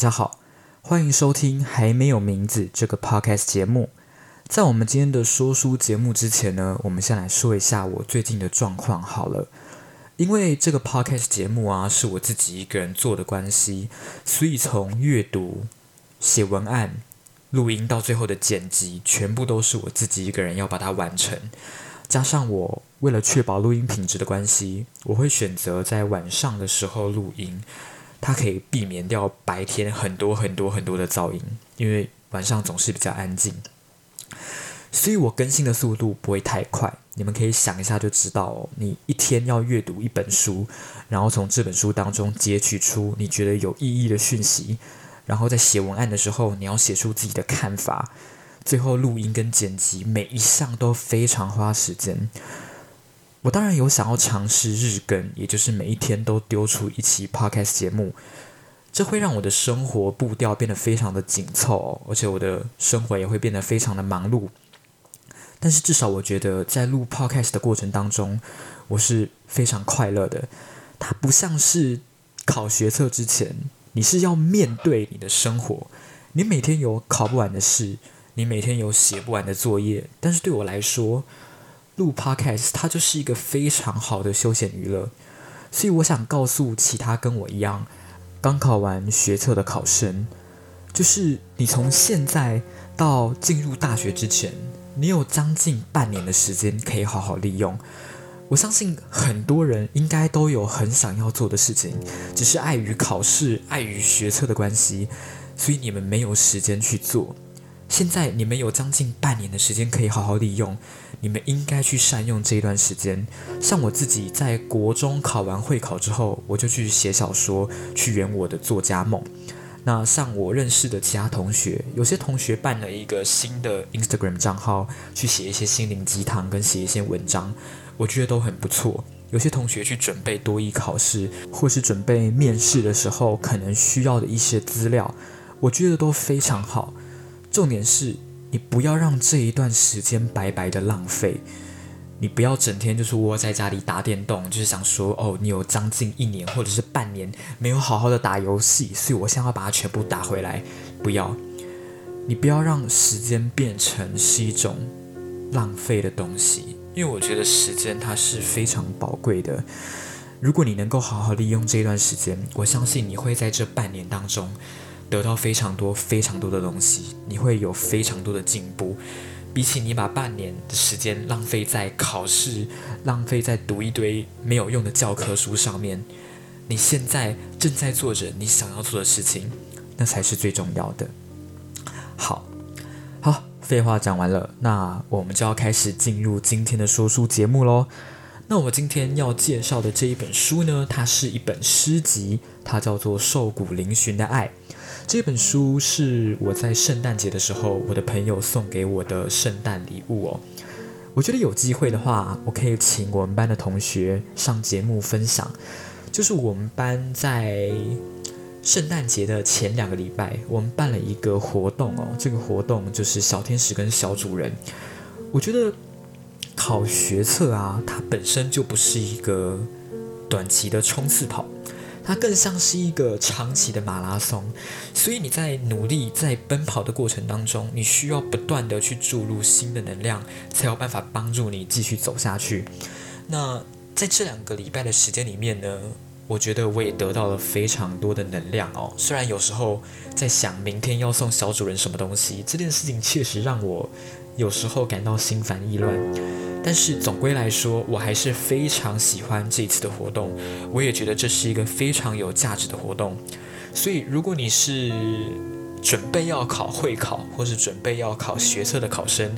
大家好，欢迎收听《还没有名字》这个 podcast 节目。在我们今天的说书节目之前呢，我们先来说一下我最近的状况好了。因为这个 podcast 节目啊是我自己一个人做的关系，所以从阅读、写文案、录音到最后的剪辑，全部都是我自己一个人要把它完成。加上我为了确保录音品质的关系，我会选择在晚上的时候录音。它可以避免掉白天很多很多很多的噪音，因为晚上总是比较安静，所以我更新的速度不会太快。你们可以想一下就知道哦，你一天要阅读一本书，然后从这本书当中截取出你觉得有意义的讯息，然后在写文案的时候，你要写出自己的看法，最后录音跟剪辑，每一项都非常花时间。我当然有想要尝试日更，也就是每一天都丢出一期 podcast 节目，这会让我的生活步调变得非常的紧凑，而且我的生活也会变得非常的忙碌。但是至少我觉得在录 podcast 的过程当中，我是非常快乐的。它不像是考学测之前，你是要面对你的生活，你每天有考不完的事，你每天有写不完的作业。但是对我来说，录 podcast，它就是一个非常好的休闲娱乐，所以我想告诉其他跟我一样刚考完学测的考生，就是你从现在到进入大学之前，你有将近半年的时间可以好好利用。我相信很多人应该都有很想要做的事情，只是碍于考试、碍于学测的关系，所以你们没有时间去做。现在你们有将近半年的时间可以好好利用。你们应该去善用这一段时间。像我自己在国中考完会考之后，我就去写小说，去圆我的作家梦。那像我认识的其他同学，有些同学办了一个新的 Instagram 账号，去写一些心灵鸡汤跟写一些文章，我觉得都很不错。有些同学去准备多艺考试，或是准备面试的时候可能需要的一些资料，我觉得都非常好。重点是。你不要让这一段时间白白的浪费，你不要整天就是窝在家里打电动，就是想说哦，你有将近一年或者是半年没有好好的打游戏，所以我现在要把它全部打回来。不要，你不要让时间变成是一种浪费的东西，因为我觉得时间它是非常宝贵的。如果你能够好好利用这段时间，我相信你会在这半年当中。得到非常多、非常多的东西，你会有非常多的进步。比起你把半年的时间浪费在考试、浪费在读一堆没有用的教科书上面，你现在正在做着你想要做的事情，那才是最重要的。好，好，废话讲完了，那我们就要开始进入今天的说书节目喽。那我今天要介绍的这一本书呢，它是一本诗集，它叫做《瘦骨嶙峋的爱》。这本书是我在圣诞节的时候，我的朋友送给我的圣诞礼物哦。我觉得有机会的话，我可以请我们班的同学上节目分享。就是我们班在圣诞节的前两个礼拜，我们办了一个活动哦。这个活动就是小天使跟小主人。我觉得考学测啊，它本身就不是一个短期的冲刺跑。它更像是一个长期的马拉松，所以你在努力在奔跑的过程当中，你需要不断的去注入新的能量，才有办法帮助你继续走下去。那在这两个礼拜的时间里面呢，我觉得我也得到了非常多的能量哦。虽然有时候在想明天要送小主人什么东西，这件事情确实让我有时候感到心烦意乱。但是总归来说，我还是非常喜欢这次的活动。我也觉得这是一个非常有价值的活动。所以，如果你是准备要考会考，或是准备要考学测的考生，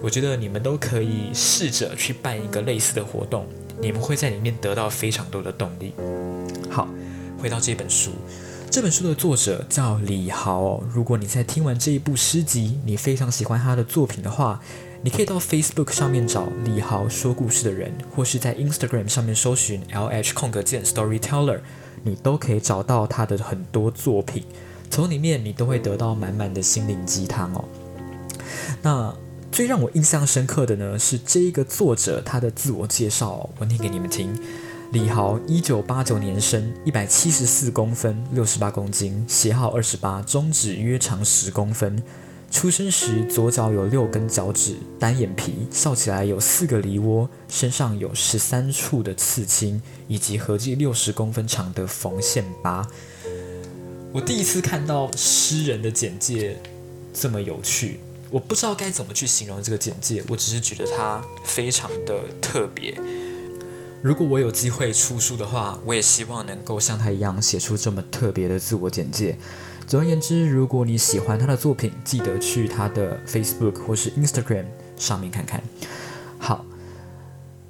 我觉得你们都可以试着去办一个类似的活动。你们会在里面得到非常多的动力。好，回到这本书，这本书的作者叫李豪。如果你在听完这一部诗集，你非常喜欢他的作品的话，你可以到 Facebook 上面找李豪说故事的人，或是在 Instagram 上面搜寻 LH 空格键 Storyteller，你都可以找到他的很多作品，从里面你都会得到满满的心灵鸡汤哦。那最让我印象深刻的呢，是这一个作者他的自我介绍，我念给你们听。李豪，一九八九年生，一百七十四公分，六十八公斤，鞋号二十八，中指约长十公分。出生时左脚有六根脚趾，单眼皮，笑起来有四个梨窝，身上有十三处的刺青，以及合计六十公分长的缝线疤。我第一次看到诗人的简介这么有趣，我不知道该怎么去形容这个简介，我只是觉得它非常的特别。如果我有机会出书的话，我也希望能够像他一样写出这么特别的自我简介。总而言之，如果你喜欢他的作品，记得去他的 Facebook 或是 Instagram 上面看看。好，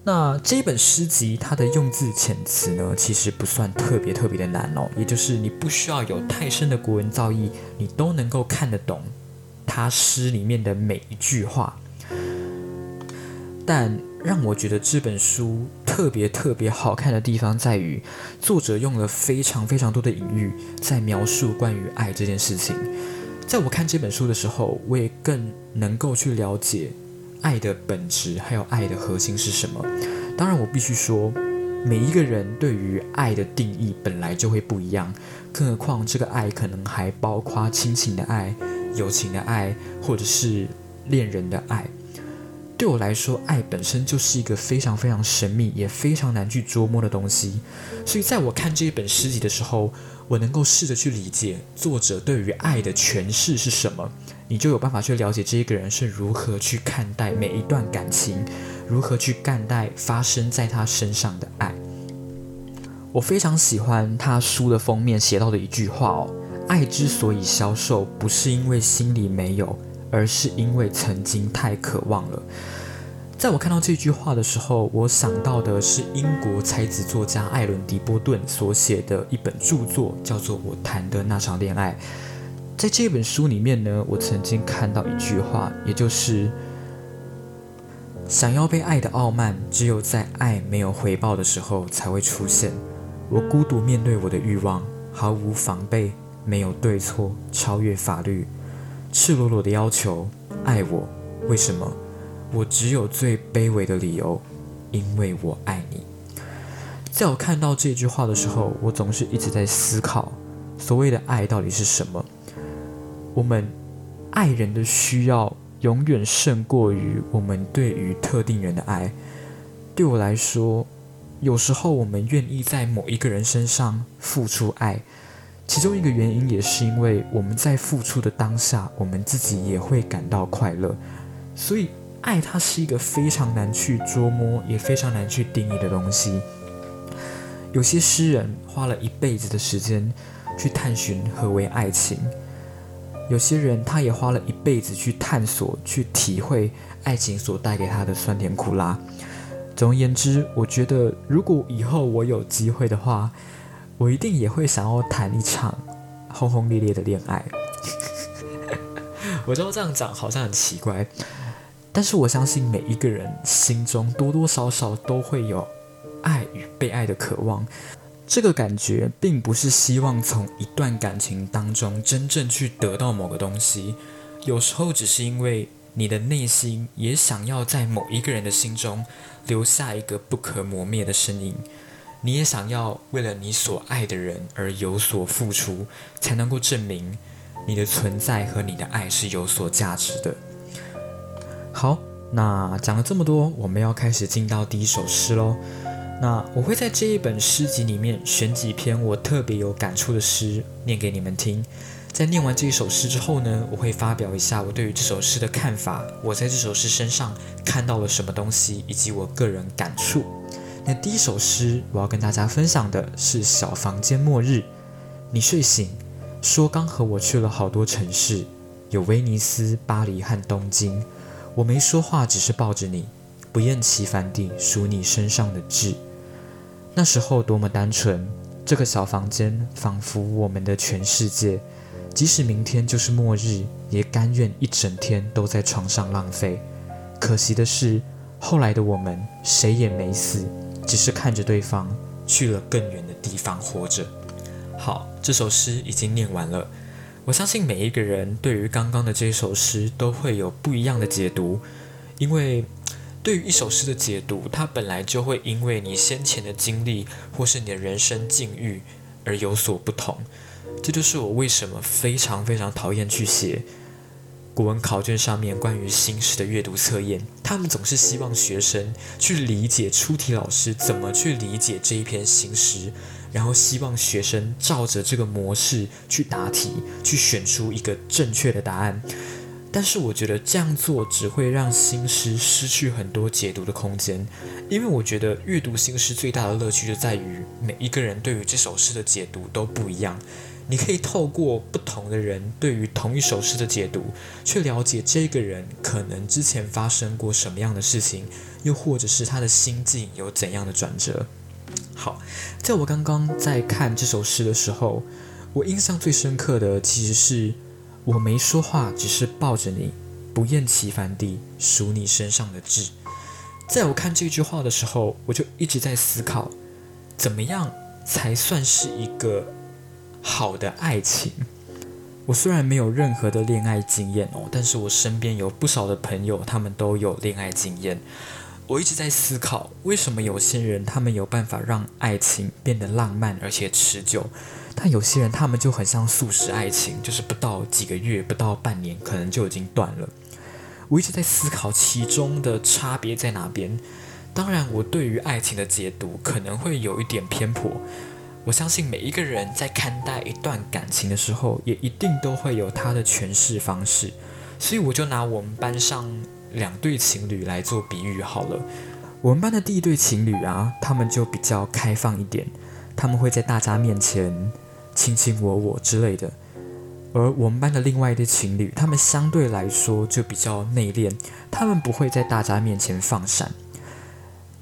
那这本诗集它的用字遣词呢，其实不算特别特别的难哦，也就是你不需要有太深的国文造诣，你都能够看得懂他诗里面的每一句话。但让我觉得这本书特别特别好看的地方在于，作者用了非常非常多的隐喻，在描述关于爱这件事情。在我看这本书的时候，我也更能够去了解爱的本质，还有爱的核心是什么。当然，我必须说，每一个人对于爱的定义本来就会不一样，更何况这个爱可能还包括亲情的爱、友情的爱，或者是恋人的爱。对我来说，爱本身就是一个非常非常神秘，也非常难去捉摸的东西。所以，在我看这一本诗集的时候，我能够试着去理解作者对于爱的诠释是什么，你就有办法去了解这一个人是如何去看待每一段感情，如何去看待发生在他身上的爱。我非常喜欢他书的封面写到的一句话哦：“爱之所以消瘦，不是因为心里没有。”而是因为曾经太渴望了。在我看到这句话的时候，我想到的是英国才子作家艾伦·迪波顿所写的一本著作，叫做《我谈的那场恋爱》。在这本书里面呢，我曾经看到一句话，也就是“想要被爱的傲慢，只有在爱没有回报的时候才会出现。我孤独面对我的欲望，毫无防备，没有对错，超越法律。”赤裸裸的要求爱我，为什么？我只有最卑微的理由，因为我爱你。在我看到这句话的时候，我总是一直在思考，所谓的爱到底是什么？我们爱人的需要永远胜过于我们对于特定人的爱。对我来说，有时候我们愿意在某一个人身上付出爱。其中一个原因也是因为我们在付出的当下，我们自己也会感到快乐。所以，爱它是一个非常难去捉摸，也非常难去定义的东西。有些诗人花了一辈子的时间去探寻何为爱情，有些人他也花了一辈子去探索、去体会爱情所带给他的酸甜苦辣。总而言之，我觉得如果以后我有机会的话，我一定也会想要谈一场轰轰烈烈的恋爱。我知道这样讲好像很奇怪，但是我相信每一个人心中多多少少都会有爱与被爱的渴望。这个感觉并不是希望从一段感情当中真正去得到某个东西，有时候只是因为你的内心也想要在某一个人的心中留下一个不可磨灭的身影。你也想要为了你所爱的人而有所付出，才能够证明你的存在和你的爱是有所价值的。好，那讲了这么多，我们要开始进到第一首诗喽。那我会在这一本诗集里面选几篇我特别有感触的诗念给你们听。在念完这一首诗之后呢，我会发表一下我对于这首诗的看法，我在这首诗身上看到了什么东西，以及我个人感触。那第一首诗，我要跟大家分享的是《小房间末日》。你睡醒，说刚和我去了好多城市，有威尼斯、巴黎和东京。我没说话，只是抱着你，不厌其烦地数你身上的痣。那时候多么单纯，这个小房间仿佛我们的全世界。即使明天就是末日，也甘愿一整天都在床上浪费。可惜的是，后来的我们谁也没死。只是看着对方去了更远的地方活着。好，这首诗已经念完了。我相信每一个人对于刚刚的这首诗都会有不一样的解读，因为对于一首诗的解读，它本来就会因为你先前的经历或是你的人生境遇而有所不同。这就是我为什么非常非常讨厌去写古文考卷上面关于新诗的阅读测验。他们总是希望学生去理解出题老师怎么去理解这一篇新诗，然后希望学生照着这个模式去答题，去选出一个正确的答案。但是我觉得这样做只会让新诗失去很多解读的空间，因为我觉得阅读新诗最大的乐趣就在于每一个人对于这首诗的解读都不一样。你可以透过不同的人对于同一首诗的解读，去了解这个人可能之前发生过什么样的事情，又或者是他的心境有怎样的转折。好，在我刚刚在看这首诗的时候，我印象最深刻的其实是我没说话，只是抱着你，不厌其烦地数你身上的痣。在我看这句话的时候，我就一直在思考，怎么样才算是一个。好的爱情，我虽然没有任何的恋爱经验哦，但是我身边有不少的朋友，他们都有恋爱经验。我一直在思考，为什么有些人他们有办法让爱情变得浪漫而且持久，但有些人他们就很像速食爱情，就是不到几个月、不到半年，可能就已经断了。我一直在思考其中的差别在哪边。当然，我对于爱情的解读可能会有一点偏颇。我相信每一个人在看待一段感情的时候，也一定都会有他的诠释方式。所以我就拿我们班上两对情侣来做比喻好了。我们班的第一对情侣啊，他们就比较开放一点，他们会在大家面前卿卿我我之类的。而我们班的另外一对情侣，他们相对来说就比较内敛，他们不会在大家面前放闪。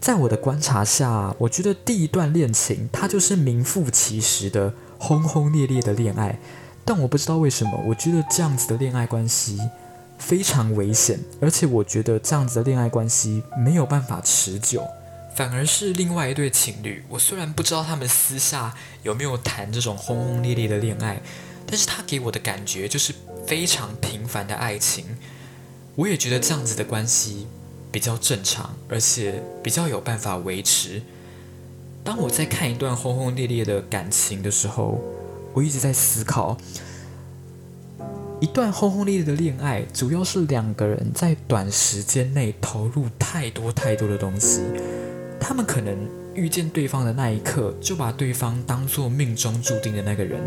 在我的观察下，我觉得第一段恋情它就是名副其实的轰轰烈烈的恋爱，但我不知道为什么，我觉得这样子的恋爱关系非常危险，而且我觉得这样子的恋爱关系没有办法持久，反而是另外一对情侣。我虽然不知道他们私下有没有谈这种轰轰烈烈的恋爱，但是他给我的感觉就是非常平凡的爱情。我也觉得这样子的关系。比较正常，而且比较有办法维持。当我在看一段轰轰烈烈的感情的时候，我一直在思考：一段轰轰烈烈的恋爱，主要是两个人在短时间内投入太多太多的东西。他们可能遇见对方的那一刻，就把对方当做命中注定的那个人。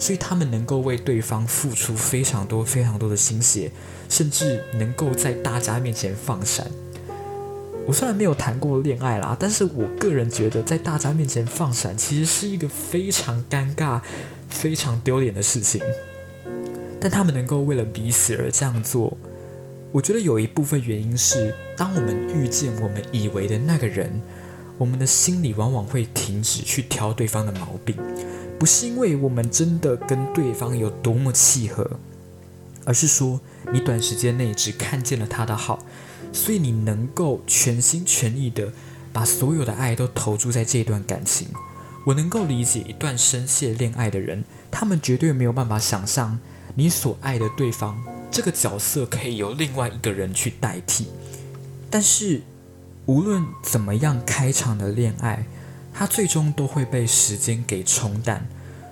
所以他们能够为对方付出非常多、非常多的心血，甚至能够在大家面前放闪。我虽然没有谈过恋爱啦，但是我个人觉得在大家面前放闪，其实是一个非常尴尬、非常丢脸的事情。但他们能够为了彼此而这样做，我觉得有一部分原因是，当我们遇见我们以为的那个人，我们的心里往往会停止去挑对方的毛病。不是因为我们真的跟对方有多么契合，而是说你短时间内只看见了他的好，所以你能够全心全意的把所有的爱都投注在这段感情。我能够理解一段深陷恋爱的人，他们绝对没有办法想象你所爱的对方这个角色可以由另外一个人去代替。但是无论怎么样开场的恋爱。它最终都会被时间给冲淡。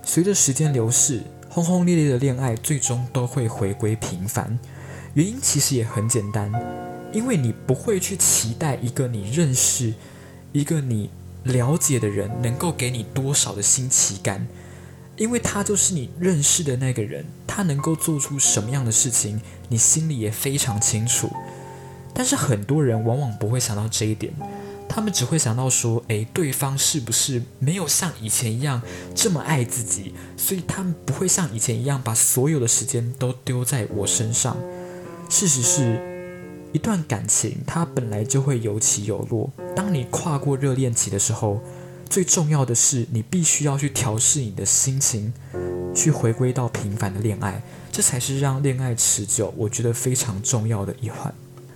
随着时间流逝，轰轰烈烈的恋爱最终都会回归平凡。原因其实也很简单，因为你不会去期待一个你认识、一个你了解的人能够给你多少的新奇感，因为他就是你认识的那个人，他能够做出什么样的事情，你心里也非常清楚。但是很多人往往不会想到这一点。他们只会想到说：“诶，对方是不是没有像以前一样这么爱自己？所以他们不会像以前一样把所有的时间都丢在我身上。”事实是，一段感情它本来就会有起有落。当你跨过热恋期的时候，最重要的是你必须要去调试你的心情，去回归到平凡的恋爱，这才是让恋爱持久，我觉得非常重要的一环。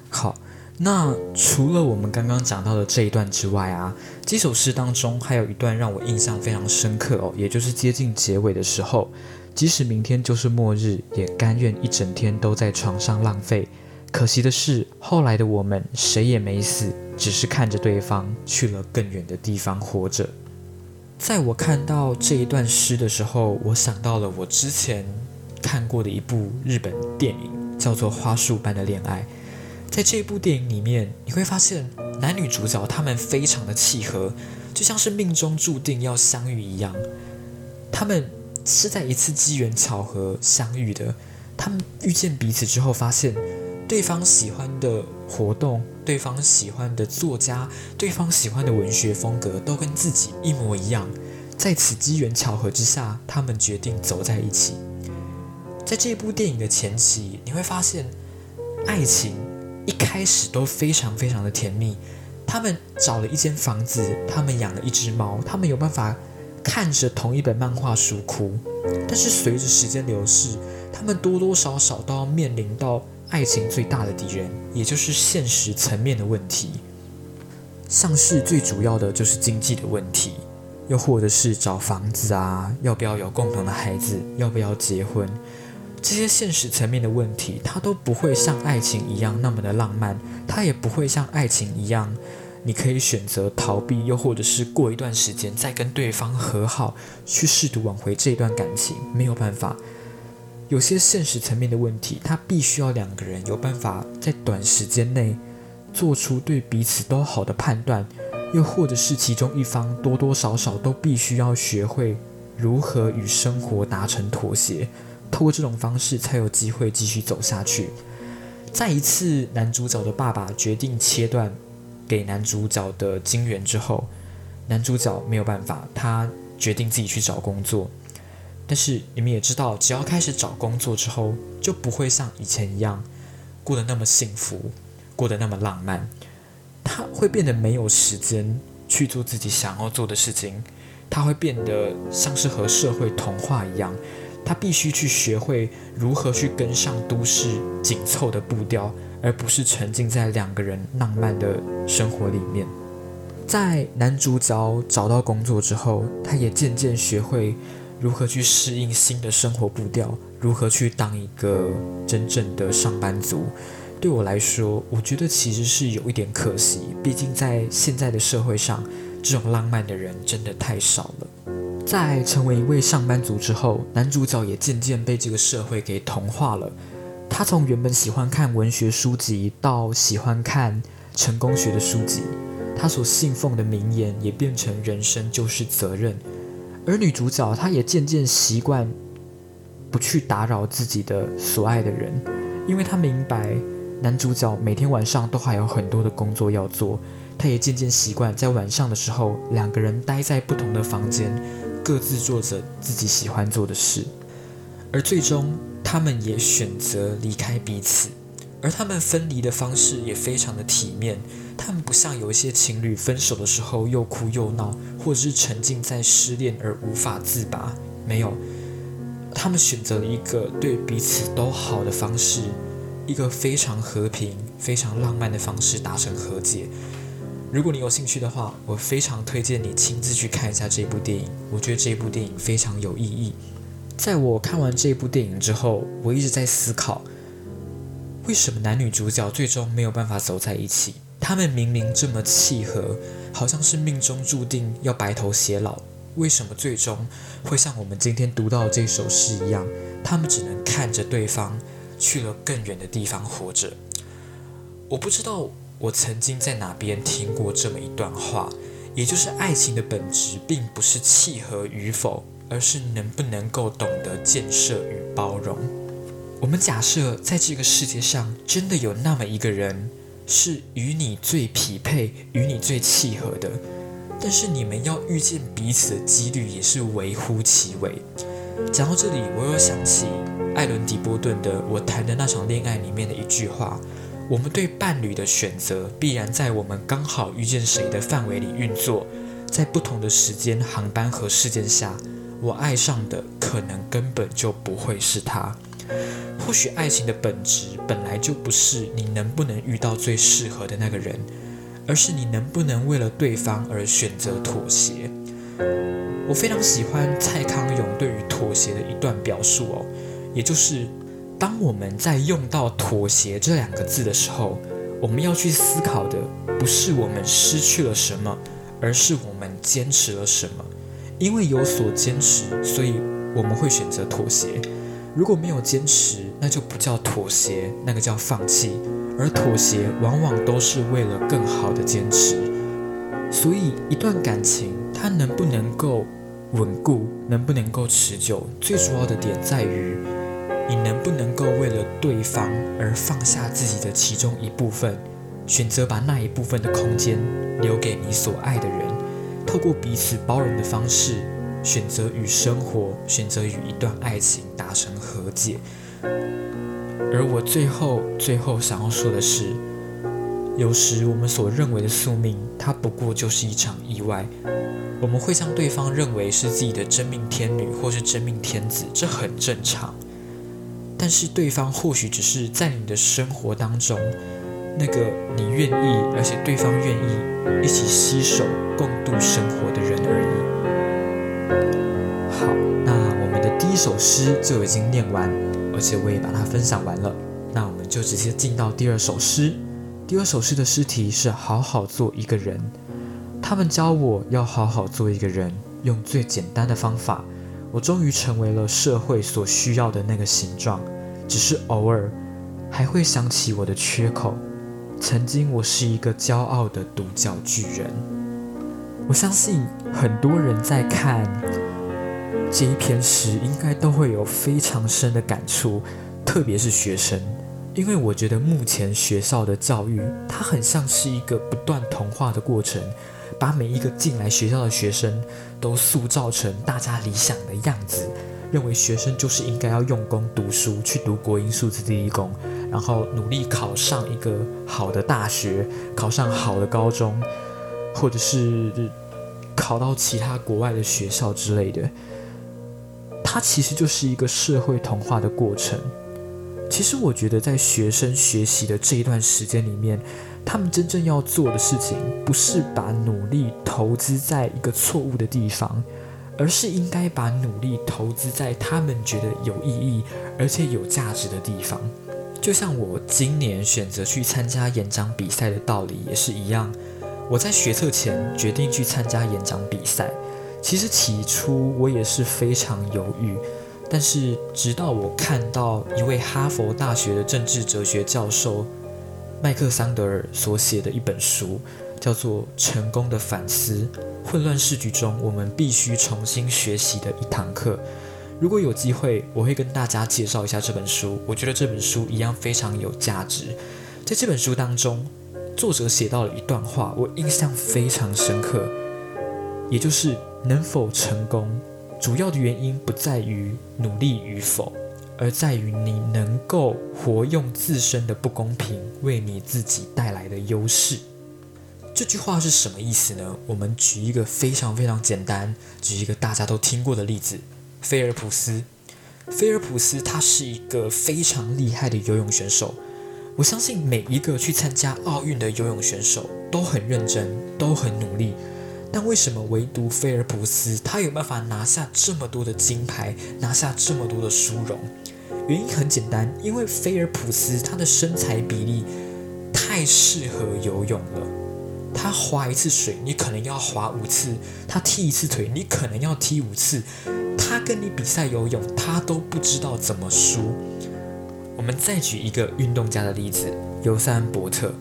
好。那除了我们刚刚讲到的这一段之外啊，这首诗当中还有一段让我印象非常深刻哦，也就是接近结尾的时候，即使明天就是末日，也甘愿一整天都在床上浪费，可惜的是，后来的我们谁也没死，只是看着对方去了更远的地方活着。在我看到这一段诗的时候，我想到了我之前看过的一部日本电影，叫做《花束般的恋爱》。在这部电影里面，你会发现男女主角他们非常的契合，就像是命中注定要相遇一样。他们是在一次机缘巧合相遇的。他们遇见彼此之后，发现对方喜欢的活动、对方喜欢的作家、对方喜欢的文学风格都跟自己一模一样。在此机缘巧合之下，他们决定走在一起。在这部电影的前期，你会发现爱情。一开始都非常非常的甜蜜，他们找了一间房子，他们养了一只猫，他们有办法看着同一本漫画书哭。但是随着时间流逝，他们多多少少都要面临到爱情最大的敌人，也就是现实层面的问题。像是最主要的就是经济的问题，又或者是找房子啊，要不要有共同的孩子，要不要结婚。这些现实层面的问题，它都不会像爱情一样那么的浪漫，它也不会像爱情一样，你可以选择逃避，又或者是过一段时间再跟对方和好，去试图挽回这段感情，没有办法。有些现实层面的问题，它必须要两个人有办法在短时间内做出对彼此都好的判断，又或者是其中一方多多少少都必须要学会如何与生活达成妥协。透过这种方式，才有机会继续走下去。在一次男主角的爸爸决定切断给男主角的金源之后，男主角没有办法，他决定自己去找工作。但是你们也知道，只要开始找工作之后，就不会像以前一样过得那么幸福，过得那么浪漫。他会变得没有时间去做自己想要做的事情，他会变得像是和社会同化一样。他必须去学会如何去跟上都市紧凑的步调，而不是沉浸在两个人浪漫的生活里面。在男主角找到工作之后，他也渐渐学会如何去适应新的生活步调，如何去当一个真正的上班族。对我来说，我觉得其实是有一点可惜，毕竟在现在的社会上，这种浪漫的人真的太少了。在成为一位上班族之后，男主角也渐渐被这个社会给同化了。他从原本喜欢看文学书籍，到喜欢看成功学的书籍。他所信奉的名言也变成“人生就是责任”。而女主角，她也渐渐习惯不去打扰自己的所爱的人，因为她明白男主角每天晚上都还有很多的工作要做。她也渐渐习惯在晚上的时候，两个人待在不同的房间。各自做着自己喜欢做的事，而最终他们也选择离开彼此，而他们分离的方式也非常的体面。他们不像有一些情侣分手的时候又哭又闹，或者是沉浸在失恋而无法自拔。没有，他们选择了一个对彼此都好的方式，一个非常和平、非常浪漫的方式达成和解。如果你有兴趣的话，我非常推荐你亲自去看一下这部电影。我觉得这部电影非常有意义。在我看完这部电影之后，我一直在思考，为什么男女主角最终没有办法走在一起？他们明明这么契合，好像是命中注定要白头偕老，为什么最终会像我们今天读到这首诗一样，他们只能看着对方去了更远的地方活着？我不知道。我曾经在哪边听过这么一段话，也就是爱情的本质并不是契合与否，而是能不能够懂得建设与包容。我们假设在这个世界上真的有那么一个人，是与你最匹配、与你最契合的，但是你们要遇见彼此的几率也是微乎其微。讲到这里，我又想起艾伦·迪波顿的《我谈的那场恋爱》里面的一句话。我们对伴侣的选择，必然在我们刚好遇见谁的范围里运作。在不同的时间、航班和事件下，我爱上的可能根本就不会是他。或许爱情的本质本来就不是你能不能遇到最适合的那个人，而是你能不能为了对方而选择妥协。我非常喜欢蔡康永对于妥协的一段表述哦，也就是。当我们在用到妥协这两个字的时候，我们要去思考的不是我们失去了什么，而是我们坚持了什么。因为有所坚持，所以我们会选择妥协。如果没有坚持，那就不叫妥协，那个叫放弃。而妥协往往都是为了更好的坚持。所以，一段感情它能不能够稳固，能不能够持久，最主要的点在于你能不能够为了对方而放下自己的其中一部分，选择把那一部分的空间留给你所爱的人，透过彼此包容的方式，选择与生活，选择与一段爱情达成和解。而我最后最后想要说的是，有时我们所认为的宿命，它不过就是一场意外。我们会将对方认为是自己的真命天女或是真命天子，这很正常。但是对方或许只是在你的生活当中，那个你愿意，而且对方愿意一起携手共度生活的人而已。好，那我们的第一首诗就已经念完。而且我也把它分享完了，那我们就直接进到第二首诗。第二首诗的诗题是“好好做一个人”。他们教我要好好做一个人，用最简单的方法，我终于成为了社会所需要的那个形状。只是偶尔还会想起我的缺口。曾经我是一个骄傲的独角巨人。我相信很多人在看。这一篇时应该都会有非常深的感触，特别是学生，因为我觉得目前学校的教育，它很像是一个不断同化的过程，把每一个进来学校的学生都塑造成大家理想的样子，认为学生就是应该要用功读书，去读国英数字第一功，然后努力考上一个好的大学，考上好的高中，或者是考到其他国外的学校之类的。它其实就是一个社会同化的过程。其实我觉得，在学生学习的这一段时间里面，他们真正要做的事情，不是把努力投资在一个错误的地方，而是应该把努力投资在他们觉得有意义而且有价值的地方。就像我今年选择去参加演讲比赛的道理也是一样。我在学测前决定去参加演讲比赛。其实起初我也是非常犹豫，但是直到我看到一位哈佛大学的政治哲学教授麦克桑德尔所写的一本书，叫做《成功的反思：混乱市局中我们必须重新学习的一堂课》。如果有机会，我会跟大家介绍一下这本书。我觉得这本书一样非常有价值。在这本书当中，作者写到了一段话，我印象非常深刻，也就是。能否成功，主要的原因不在于努力与否，而在于你能够活用自身的不公平为你自己带来的优势。这句话是什么意思呢？我们举一个非常非常简单，举一个大家都听过的例子：菲尔普斯。菲尔普斯他是一个非常厉害的游泳选手。我相信每一个去参加奥运的游泳选手都很认真，都很努力。但为什么唯独菲尔普斯他有办法拿下这么多的金牌，拿下这么多的殊荣？原因很简单，因为菲尔普斯他的身材比例太适合游泳了。他划一次水，你可能要划五次；他踢一次腿，你可能要踢五次。他跟你比赛游泳，他都不知道怎么输。我们再举一个运动家的例子，尤塞恩·伯特。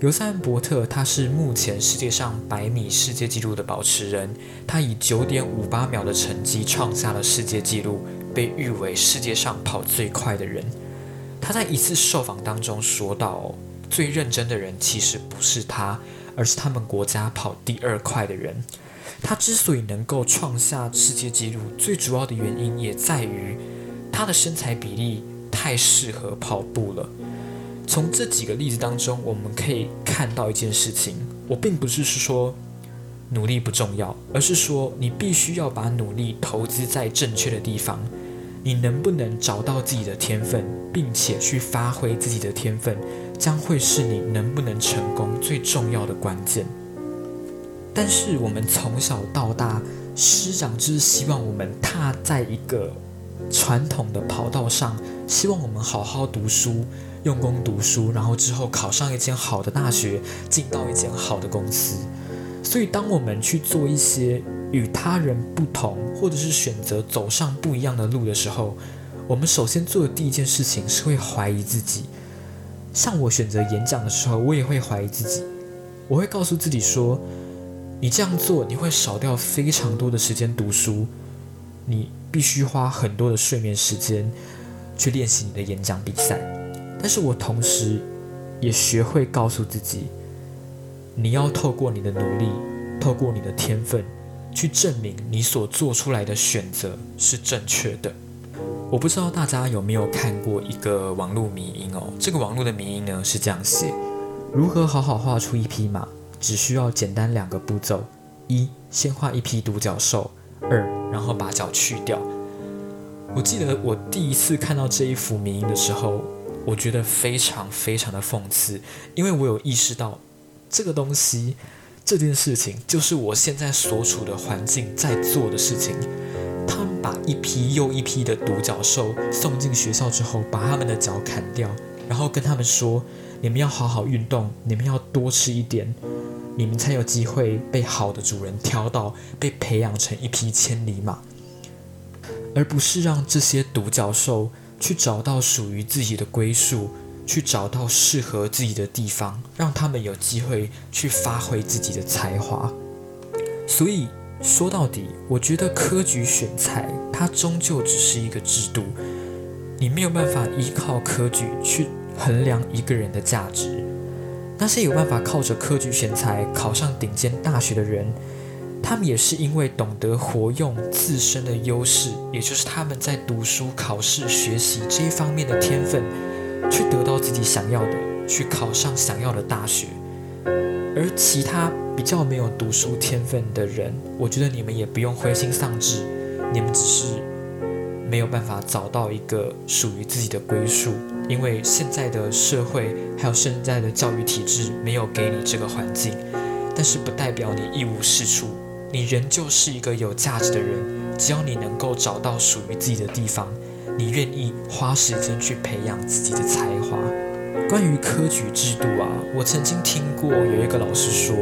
尤塞恩·伯特，他是目前世界上百米世界纪录的保持人。他以九点五八秒的成绩创下了世界纪录，被誉为世界上跑最快的人。他在一次受访当中说到：“最认真的人其实不是他，而是他们国家跑第二快的人。他之所以能够创下世界纪录，最主要的原因也在于他的身材比例太适合跑步了。”从这几个例子当中，我们可以看到一件事情：我并不是说努力不重要，而是说你必须要把努力投资在正确的地方。你能不能找到自己的天分，并且去发挥自己的天分，将会是你能不能成功最重要的关键。但是我们从小到大，师长就是希望我们踏在一个传统的跑道上。希望我们好好读书，用功读书，然后之后考上一间好的大学，进到一间好的公司。所以，当我们去做一些与他人不同，或者是选择走上不一样的路的时候，我们首先做的第一件事情是会怀疑自己。像我选择演讲的时候，我也会怀疑自己。我会告诉自己说：“你这样做，你会少掉非常多的时间读书，你必须花很多的睡眠时间去练习你的演讲比赛。”但是我同时也学会告诉自己：“你要透过你的努力，透过你的天分，去证明你所做出来的选择是正确的。”我不知道大家有没有看过一个网络迷音哦？这个网络的迷音呢是这样写。如何好好画出一匹马？只需要简单两个步骤：一，先画一匹独角兽；二，然后把脚去掉。我记得我第一次看到这一幅迷音的时候，我觉得非常非常的讽刺，因为我有意识到这个东西、这件事情，就是我现在所处的环境在做的事情。他们把一批又一批的独角兽送进学校之后，把他们的脚砍掉，然后跟他们说。你们要好好运动，你们要多吃一点，你们才有机会被好的主人挑到，被培养成一匹千里马，而不是让这些独角兽去找到属于自己的归宿，去找到适合自己的地方，让他们有机会去发挥自己的才华。所以说到底，我觉得科举选才它终究只是一个制度，你没有办法依靠科举去。衡量一个人的价值，那些有办法靠着科举选才考上顶尖大学的人，他们也是因为懂得活用自身的优势，也就是他们在读书、考试、学习这一方面的天分，去得到自己想要的，去考上想要的大学。而其他比较没有读书天分的人，我觉得你们也不用灰心丧志，你们只是没有办法找到一个属于自己的归宿。因为现在的社会还有现在的教育体制没有给你这个环境，但是不代表你一无是处，你仍旧是一个有价值的人。只要你能够找到属于自己的地方，你愿意花时间去培养自己的才华。关于科举制度啊，我曾经听过有一个老师说，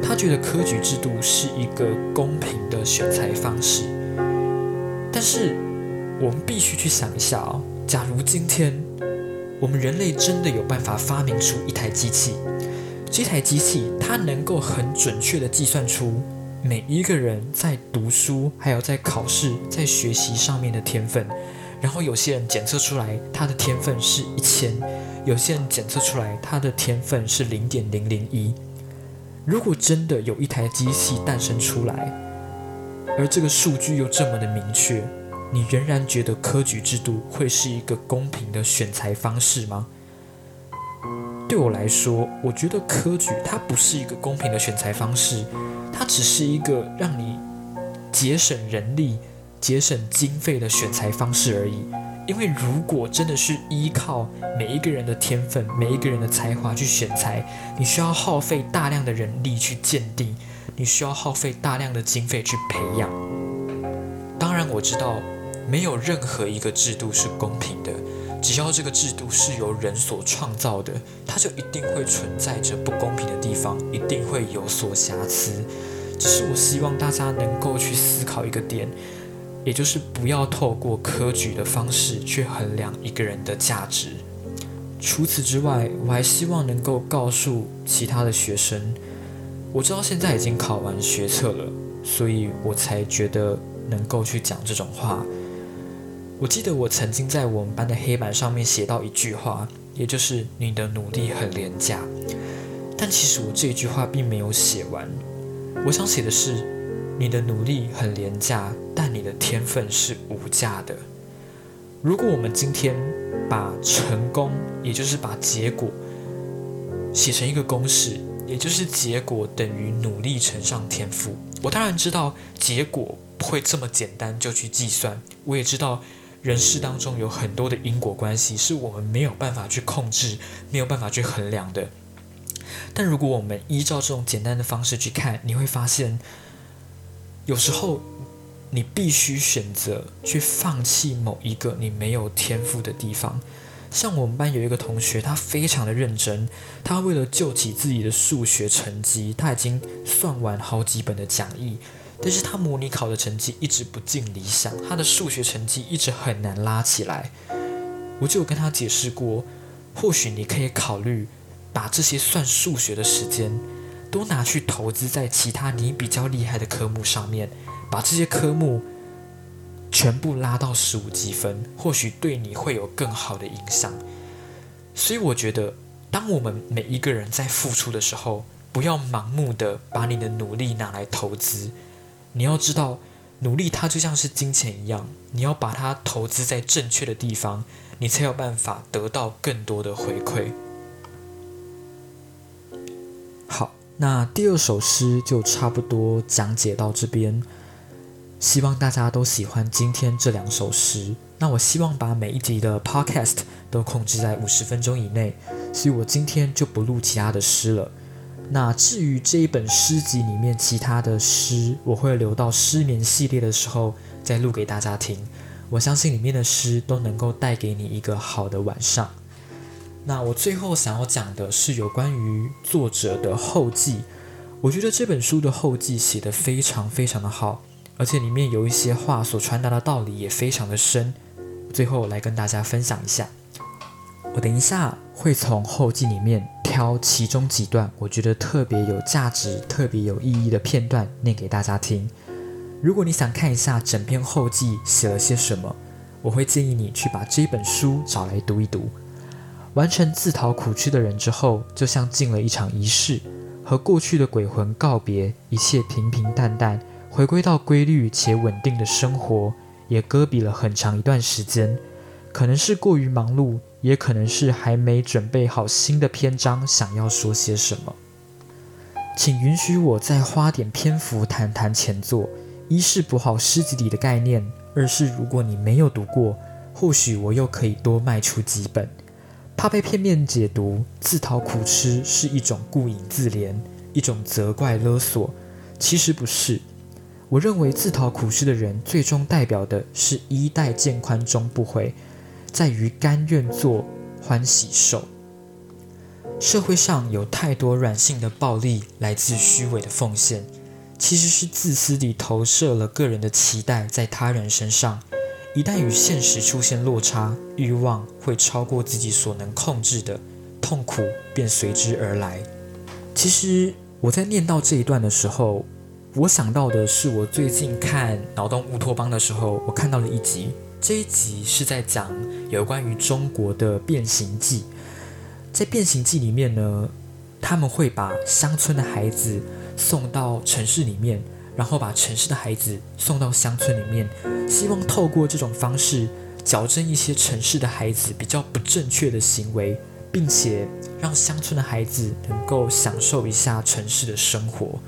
他觉得科举制度是一个公平的选才方式。但是我们必须去想一下啊，假如今天。我们人类真的有办法发明出一台机器，这台机器它能够很准确地计算出每一个人在读书、还有在考试、在学习上面的天分。然后有些人检测出来他的天分是一千，有些人检测出来他的天分是零点零零一。如果真的有一台机器诞生出来，而这个数据又这么的明确。你仍然觉得科举制度会是一个公平的选材方式吗？对我来说，我觉得科举它不是一个公平的选材方式，它只是一个让你节省人力、节省经费的选材方式而已。因为如果真的是依靠每一个人的天分、每一个人的才华去选材，你需要耗费大量的人力去鉴定，你需要耗费大量的经费去培养。当然，我知道。没有任何一个制度是公平的，只要这个制度是由人所创造的，它就一定会存在着不公平的地方，一定会有所瑕疵。只是我希望大家能够去思考一个点，也就是不要透过科举的方式去衡量一个人的价值。除此之外，我还希望能够告诉其他的学生，我知道现在已经考完学测了，所以我才觉得能够去讲这种话。我记得我曾经在我们班的黑板上面写到一句话，也就是“你的努力很廉价”。但其实我这句话并没有写完。我想写的是：“你的努力很廉价，但你的天分是无价的。”如果我们今天把成功，也就是把结果写成一个公式，也就是结果等于努力乘上天赋。我当然知道结果不会这么简单就去计算，我也知道。人世当中有很多的因果关系是我们没有办法去控制、没有办法去衡量的。但如果我们依照这种简单的方式去看，你会发现，有时候你必须选择去放弃某一个你没有天赋的地方。像我们班有一个同学，他非常的认真，他为了救起自己的数学成绩，他已经算完好几本的讲义，但是他模拟考的成绩一直不尽理想，他的数学成绩一直很难拉起来。我就有跟他解释过，或许你可以考虑把这些算数学的时间都拿去投资在其他你比较厉害的科目上面。把这些科目全部拉到十五积分，或许对你会有更好的影响。所以我觉得，当我们每一个人在付出的时候，不要盲目的把你的努力拿来投资。你要知道，努力它就像是金钱一样，你要把它投资在正确的地方，你才有办法得到更多的回馈。好，那第二首诗就差不多讲解到这边。希望大家都喜欢今天这两首诗。那我希望把每一集的 podcast 都控制在五十分钟以内，所以我今天就不录其他的诗了。那至于这一本诗集里面其他的诗，我会留到失眠系列的时候再录给大家听。我相信里面的诗都能够带给你一个好的晚上。那我最后想要讲的是有关于作者的后记。我觉得这本书的后记写得非常非常的好。而且里面有一些话所传达的道理也非常的深，最后来跟大家分享一下。我等一下会从后记里面挑其中几段我觉得特别有价值、特别有意义的片段念给大家听。如果你想看一下整篇后记写了些什么，我会建议你去把这本书找来读一读。完成自讨苦吃的人之后，就像进了一场仪式，和过去的鬼魂告别，一切平平淡淡。回归到规律且稳定的生活，也搁笔了很长一段时间。可能是过于忙碌，也可能是还没准备好新的篇章，想要说些什么。请允许我再花点篇幅谈谈前作。一是补好诗集里的概念，二是如果你没有读过，或许我又可以多卖出几本。怕被片面解读，自讨苦吃是一种顾影自怜，一种责怪勒索。其实不是。我认为自讨苦吃的人，最终代表的是衣带渐宽终不悔，在于甘愿做欢喜受。社会上有太多软性的暴力，来自虚伪的奉献，其实是自私地投射了个人的期待在他人身上。一旦与现实出现落差，欲望会超过自己所能控制的，痛苦便随之而来。其实我在念到这一段的时候。我想到的是，我最近看《脑洞乌托邦》的时候，我看到了一集。这一集是在讲有关于中国的变形记。在变形记里面呢，他们会把乡村的孩子送到城市里面，然后把城市的孩子送到乡村里面，希望透过这种方式矫正一些城市的孩子比较不正确的行为，并且让乡村的孩子能够享受一下城市的生活。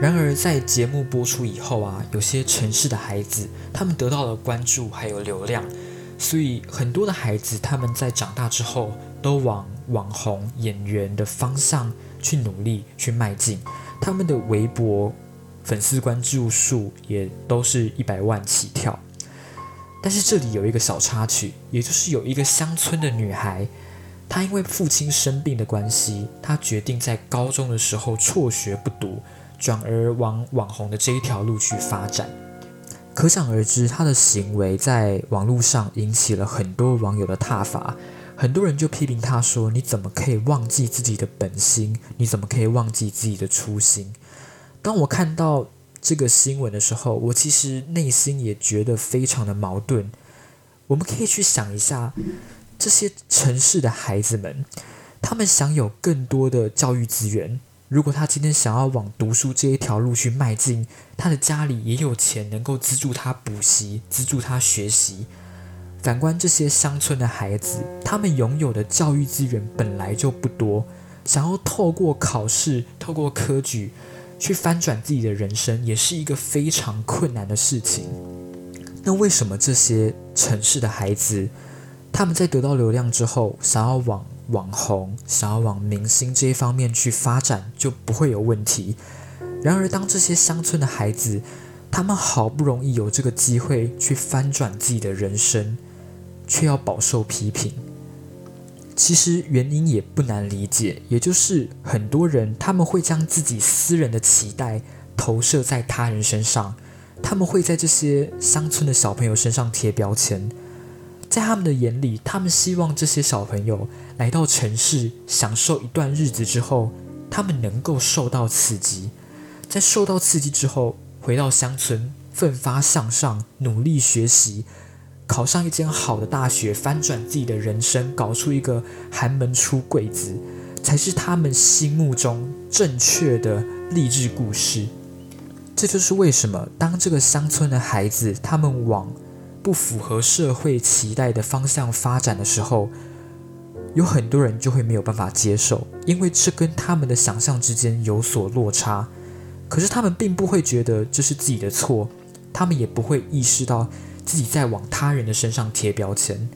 然而，在节目播出以后啊，有些城市的孩子，他们得到了关注还有流量，所以很多的孩子他们在长大之后都往网红演员的方向去努力去迈进，他们的微博粉丝关注数也都是一百万起跳。但是这里有一个小插曲，也就是有一个乡村的女孩，她因为父亲生病的关系，她决定在高中的时候辍学不读。转而往网红的这一条路去发展，可想而知，她的行为在网络上引起了很多网友的挞伐。很多人就批评她说：“你怎么可以忘记自己的本心？你怎么可以忘记自己的初心？”当我看到这个新闻的时候，我其实内心也觉得非常的矛盾。我们可以去想一下，这些城市的孩子们，他们享有更多的教育资源。如果他今天想要往读书这一条路去迈进，他的家里也有钱能够资助他补习、资助他学习。反观这些乡村的孩子，他们拥有的教育资源本来就不多，想要透过考试、透过科举去翻转自己的人生，也是一个非常困难的事情。那为什么这些城市的孩子，他们在得到流量之后，想要往？网红想要往明星这一方面去发展，就不会有问题。然而，当这些乡村的孩子，他们好不容易有这个机会去翻转自己的人生，却要饱受批评。其实原因也不难理解，也就是很多人他们会将自己私人的期待投射在他人身上，他们会在这些乡村的小朋友身上贴标签，在他们的眼里，他们希望这些小朋友来到城市享受一段日子之后，他们能够受到刺激，在受到刺激之后。回到乡村，奋发向上，努力学习，考上一间好的大学，翻转自己的人生，搞出一个寒门出贵子，才是他们心目中正确的励志故事。这就是为什么，当这个乡村的孩子他们往不符合社会期待的方向发展的时候，有很多人就会没有办法接受，因为这跟他们的想象之间有所落差。可是他们并不会觉得这是自己的错，他们也不会意识到自己在往他人的身上贴标签。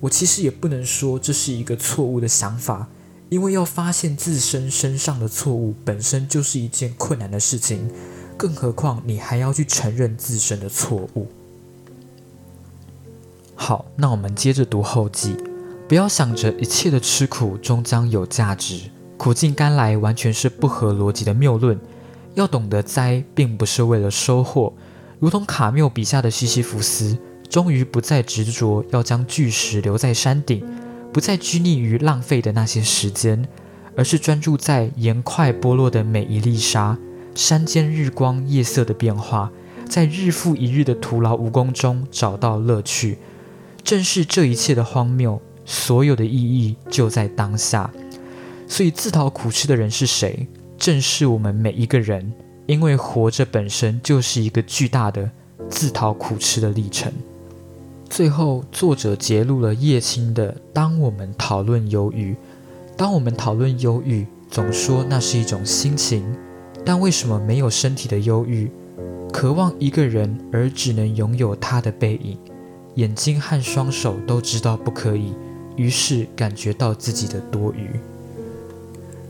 我其实也不能说这是一个错误的想法，因为要发现自身身上的错误本身就是一件困难的事情，更何况你还要去承认自身的错误。好，那我们接着读后记，不要想着一切的吃苦终将有价值，苦尽甘来完全是不合逻辑的谬论。要懂得栽，并不是为了收获。如同卡缪笔下的西西弗斯，终于不再执着要将巨石留在山顶，不再拘泥于浪费的那些时间，而是专注在岩块剥落的每一粒沙，山间日光夜色的变化，在日复一日的徒劳无功中找到乐趣。正是这一切的荒谬，所有的意义就在当下。所以，自讨苦吃的人是谁？正是我们每一个人，因为活着本身就是一个巨大的自讨苦吃的历程。最后，作者揭露了叶青的：当我们讨论忧郁，当我们讨论忧郁，总说那是一种心情，但为什么没有身体的忧郁？渴望一个人而只能拥有他的背影，眼睛和双手都知道不可以，于是感觉到自己的多余。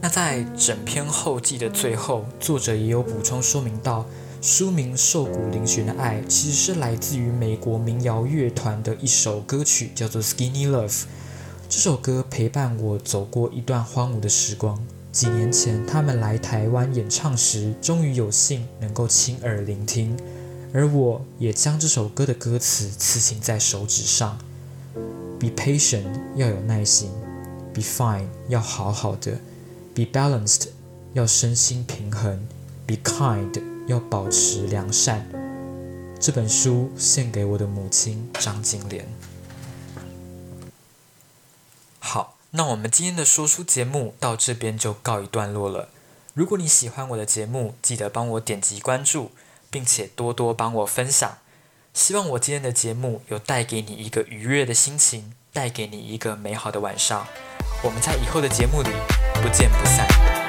那在整篇后记的最后，作者也有补充说明到，书名《瘦骨嶙峋的爱》其实是来自于美国民谣乐团的一首歌曲，叫做《Skinny Love》。这首歌陪伴我走过一段荒芜的时光。几年前，他们来台湾演唱时，终于有幸能够亲耳聆听，而我也将这首歌的歌词刺青在手指上：Be patient，要有耐心；Be fine，要好好的。Be balanced，要身心平衡；Be kind，要保持良善。这本书献给我的母亲张金莲。好，那我们今天的说书节目到这边就告一段落了。如果你喜欢我的节目，记得帮我点击关注，并且多多帮我分享。希望我今天的节目有带给你一个愉悦的心情，带给你一个美好的晚上。我们在以后的节目里不见不散。